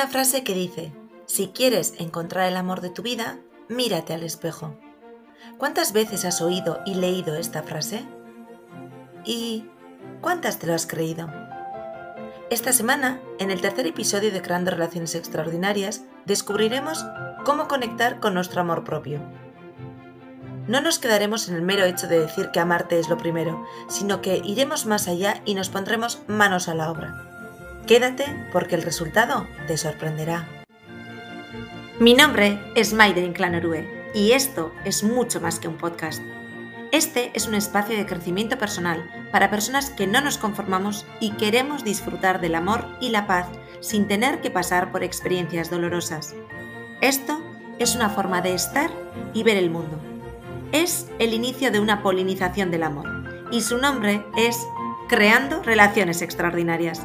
una frase que dice, si quieres encontrar el amor de tu vida, mírate al espejo. ¿Cuántas veces has oído y leído esta frase? ¿Y cuántas te lo has creído? Esta semana, en el tercer episodio de Creando Relaciones Extraordinarias, descubriremos cómo conectar con nuestro amor propio. No nos quedaremos en el mero hecho de decir que amarte es lo primero, sino que iremos más allá y nos pondremos manos a la obra. Quédate porque el resultado te sorprenderá. Mi nombre es Maide Inclanorue y esto es mucho más que un podcast. Este es un espacio de crecimiento personal para personas que no nos conformamos y queremos disfrutar del amor y la paz sin tener que pasar por experiencias dolorosas. Esto es una forma de estar y ver el mundo. Es el inicio de una polinización del amor y su nombre es Creando Relaciones Extraordinarias.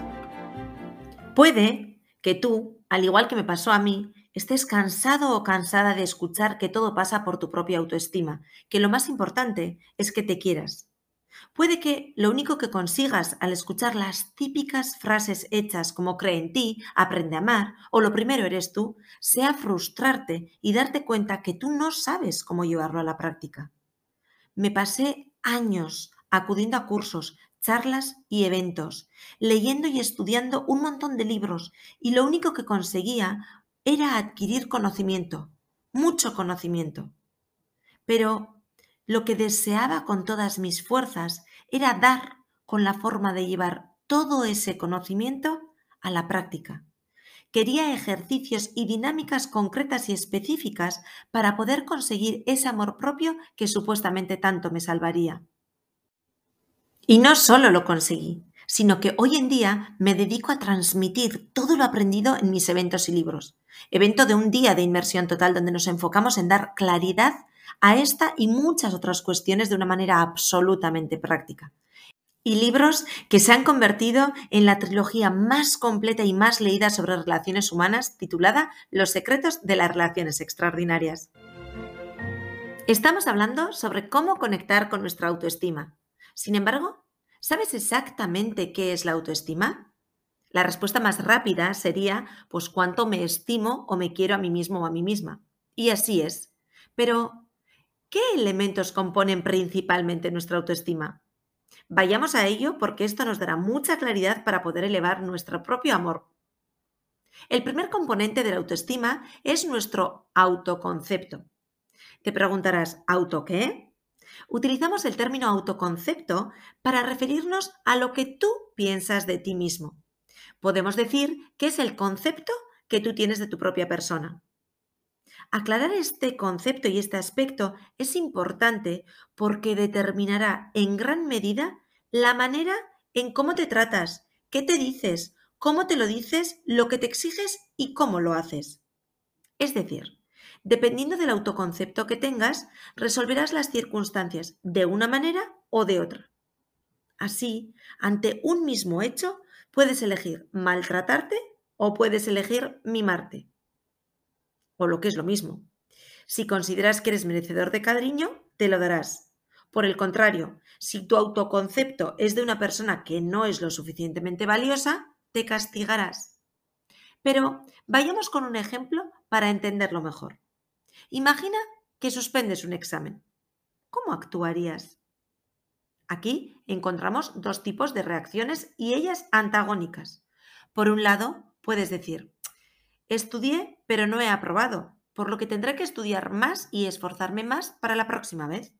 Puede que tú, al igual que me pasó a mí, estés cansado o cansada de escuchar que todo pasa por tu propia autoestima, que lo más importante es que te quieras. Puede que lo único que consigas al escuchar las típicas frases hechas como cree en ti, aprende a amar o lo primero eres tú, sea frustrarte y darte cuenta que tú no sabes cómo llevarlo a la práctica. Me pasé años acudiendo a cursos, charlas y eventos, leyendo y estudiando un montón de libros y lo único que conseguía era adquirir conocimiento, mucho conocimiento. Pero lo que deseaba con todas mis fuerzas era dar con la forma de llevar todo ese conocimiento a la práctica. Quería ejercicios y dinámicas concretas y específicas para poder conseguir ese amor propio que supuestamente tanto me salvaría. Y no solo lo conseguí, sino que hoy en día me dedico a transmitir todo lo aprendido en mis eventos y libros. Evento de un día de inmersión total donde nos enfocamos en dar claridad a esta y muchas otras cuestiones de una manera absolutamente práctica. Y libros que se han convertido en la trilogía más completa y más leída sobre relaciones humanas titulada Los secretos de las relaciones extraordinarias. Estamos hablando sobre cómo conectar con nuestra autoestima. Sin embargo, ¿Sabes exactamente qué es la autoestima? La respuesta más rápida sería, pues cuánto me estimo o me quiero a mí mismo o a mí misma. Y así es. Pero, ¿qué elementos componen principalmente nuestra autoestima? Vayamos a ello porque esto nos dará mucha claridad para poder elevar nuestro propio amor. El primer componente de la autoestima es nuestro autoconcepto. Te preguntarás, ¿auto qué? Utilizamos el término autoconcepto para referirnos a lo que tú piensas de ti mismo. Podemos decir que es el concepto que tú tienes de tu propia persona. Aclarar este concepto y este aspecto es importante porque determinará en gran medida la manera en cómo te tratas, qué te dices, cómo te lo dices, lo que te exiges y cómo lo haces. Es decir, Dependiendo del autoconcepto que tengas, resolverás las circunstancias de una manera o de otra. Así, ante un mismo hecho, puedes elegir maltratarte o puedes elegir mimarte. O lo que es lo mismo. Si consideras que eres merecedor de cariño, te lo darás. Por el contrario, si tu autoconcepto es de una persona que no es lo suficientemente valiosa, te castigarás. Pero vayamos con un ejemplo para entenderlo mejor. Imagina que suspendes un examen. ¿Cómo actuarías? Aquí encontramos dos tipos de reacciones y ellas antagónicas. Por un lado, puedes decir, estudié pero no he aprobado, por lo que tendré que estudiar más y esforzarme más para la próxima vez.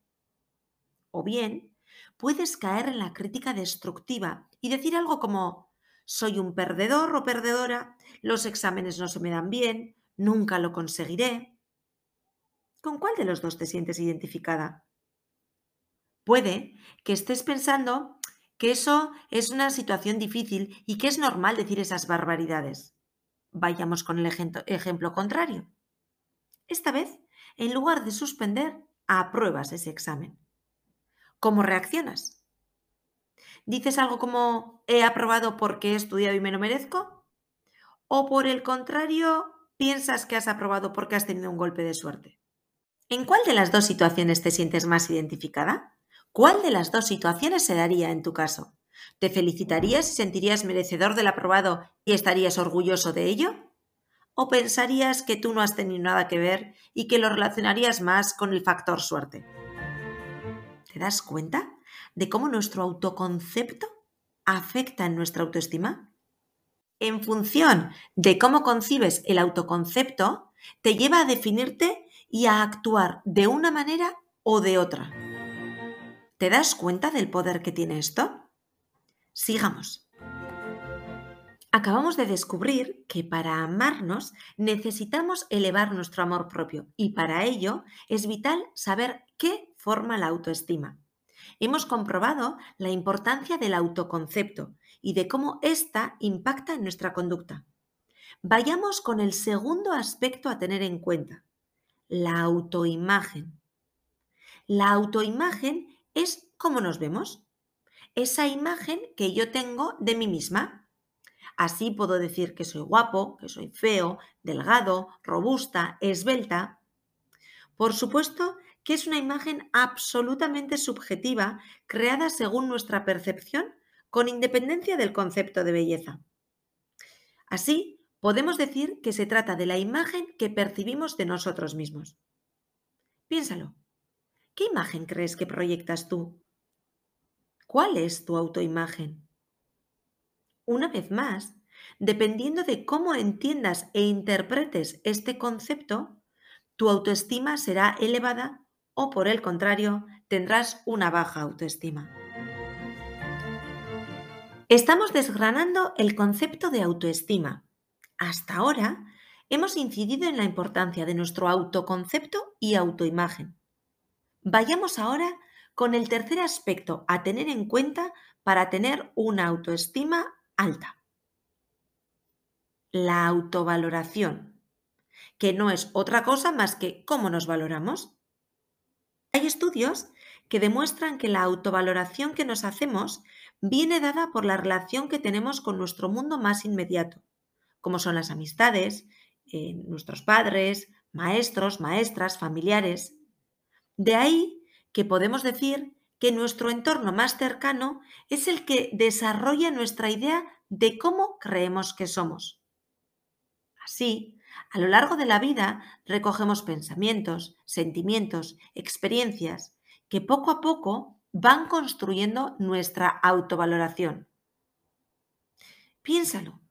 O bien, puedes caer en la crítica destructiva y decir algo como, soy un perdedor o perdedora, los exámenes no se me dan bien, nunca lo conseguiré. ¿Con cuál de los dos te sientes identificada? Puede que estés pensando que eso es una situación difícil y que es normal decir esas barbaridades. Vayamos con el ejemplo contrario. Esta vez, en lugar de suspender, apruebas ese examen. ¿Cómo reaccionas? ¿Dices algo como he aprobado porque he estudiado y me lo merezco? ¿O por el contrario, piensas que has aprobado porque has tenido un golpe de suerte? ¿En cuál de las dos situaciones te sientes más identificada? ¿Cuál de las dos situaciones se daría en tu caso? ¿Te felicitarías y sentirías merecedor del aprobado y estarías orgulloso de ello? ¿O pensarías que tú no has tenido nada que ver y que lo relacionarías más con el factor suerte? ¿Te das cuenta de cómo nuestro autoconcepto afecta en nuestra autoestima? En función de cómo concibes el autoconcepto, te lleva a definirte y a actuar de una manera o de otra. ¿Te das cuenta del poder que tiene esto? Sigamos. Acabamos de descubrir que para amarnos necesitamos elevar nuestro amor propio y para ello es vital saber qué forma la autoestima. Hemos comprobado la importancia del autoconcepto y de cómo ésta impacta en nuestra conducta. Vayamos con el segundo aspecto a tener en cuenta, la autoimagen. La autoimagen es cómo nos vemos, esa imagen que yo tengo de mí misma Así puedo decir que soy guapo, que soy feo, delgado, robusta, esbelta. Por supuesto que es una imagen absolutamente subjetiva, creada según nuestra percepción, con independencia del concepto de belleza. Así, podemos decir que se trata de la imagen que percibimos de nosotros mismos. Piénsalo. ¿Qué imagen crees que proyectas tú? ¿Cuál es tu autoimagen? Una vez más, dependiendo de cómo entiendas e interpretes este concepto, tu autoestima será elevada o por el contrario, tendrás una baja autoestima. Estamos desgranando el concepto de autoestima. Hasta ahora hemos incidido en la importancia de nuestro autoconcepto y autoimagen. Vayamos ahora con el tercer aspecto a tener en cuenta para tener una autoestima alta. La autovaloración, que no es otra cosa más que cómo nos valoramos. Hay estudios que demuestran que la autovaloración que nos hacemos viene dada por la relación que tenemos con nuestro mundo más inmediato, como son las amistades, eh, nuestros padres, maestros, maestras, familiares. De ahí que podemos decir que nuestro entorno más cercano es el que desarrolla nuestra idea de cómo creemos que somos. Así, a lo largo de la vida recogemos pensamientos, sentimientos, experiencias que poco a poco van construyendo nuestra autovaloración. Piénsalo,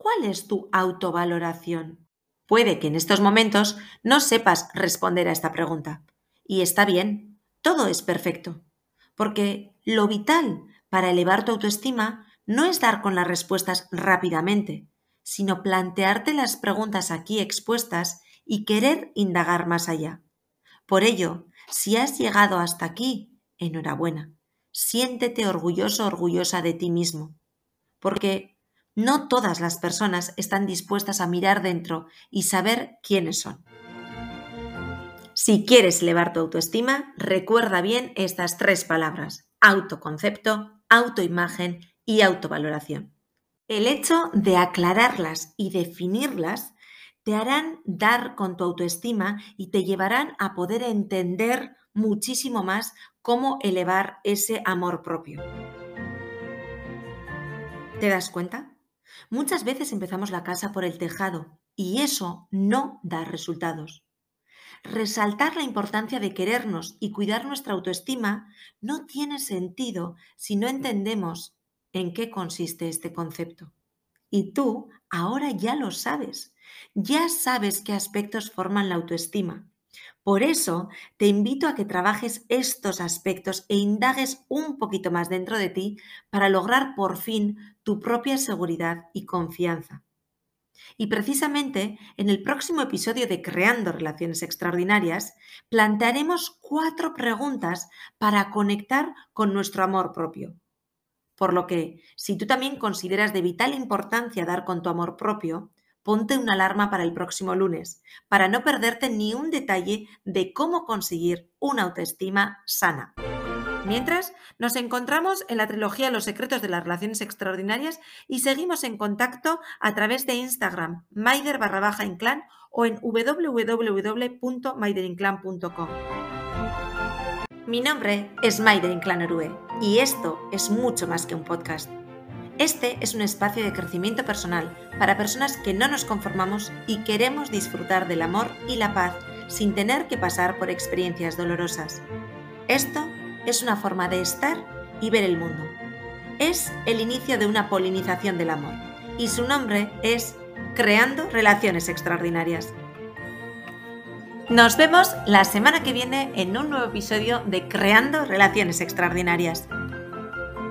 ¿cuál es tu autovaloración? Puede que en estos momentos no sepas responder a esta pregunta. Y está bien, todo es perfecto porque lo vital para elevar tu autoestima no es dar con las respuestas rápidamente, sino plantearte las preguntas aquí expuestas y querer indagar más allá. Por ello, si has llegado hasta aquí, enhorabuena. Siéntete orgulloso, orgullosa de ti mismo, porque no todas las personas están dispuestas a mirar dentro y saber quiénes son. Si quieres elevar tu autoestima, recuerda bien estas tres palabras, autoconcepto, autoimagen y autovaloración. El hecho de aclararlas y definirlas te harán dar con tu autoestima y te llevarán a poder entender muchísimo más cómo elevar ese amor propio. ¿Te das cuenta? Muchas veces empezamos la casa por el tejado y eso no da resultados. Resaltar la importancia de querernos y cuidar nuestra autoestima no tiene sentido si no entendemos en qué consiste este concepto. Y tú ahora ya lo sabes, ya sabes qué aspectos forman la autoestima. Por eso te invito a que trabajes estos aspectos e indagues un poquito más dentro de ti para lograr por fin tu propia seguridad y confianza. Y precisamente en el próximo episodio de Creando Relaciones Extraordinarias plantearemos cuatro preguntas para conectar con nuestro amor propio. Por lo que, si tú también consideras de vital importancia dar con tu amor propio, ponte una alarma para el próximo lunes, para no perderte ni un detalle de cómo conseguir una autoestima sana. Mientras, nos encontramos en la trilogía Los secretos de las relaciones extraordinarias y seguimos en contacto a través de Instagram, maider barra baja inclán o en www.maiderinclan.com. Mi nombre es Maider Inclán Orue y esto es mucho más que un podcast. Este es un espacio de crecimiento personal para personas que no nos conformamos y queremos disfrutar del amor y la paz sin tener que pasar por experiencias dolorosas. Esto es una forma de estar y ver el mundo. Es el inicio de una polinización del amor y su nombre es Creando Relaciones Extraordinarias. Nos vemos la semana que viene en un nuevo episodio de Creando Relaciones Extraordinarias.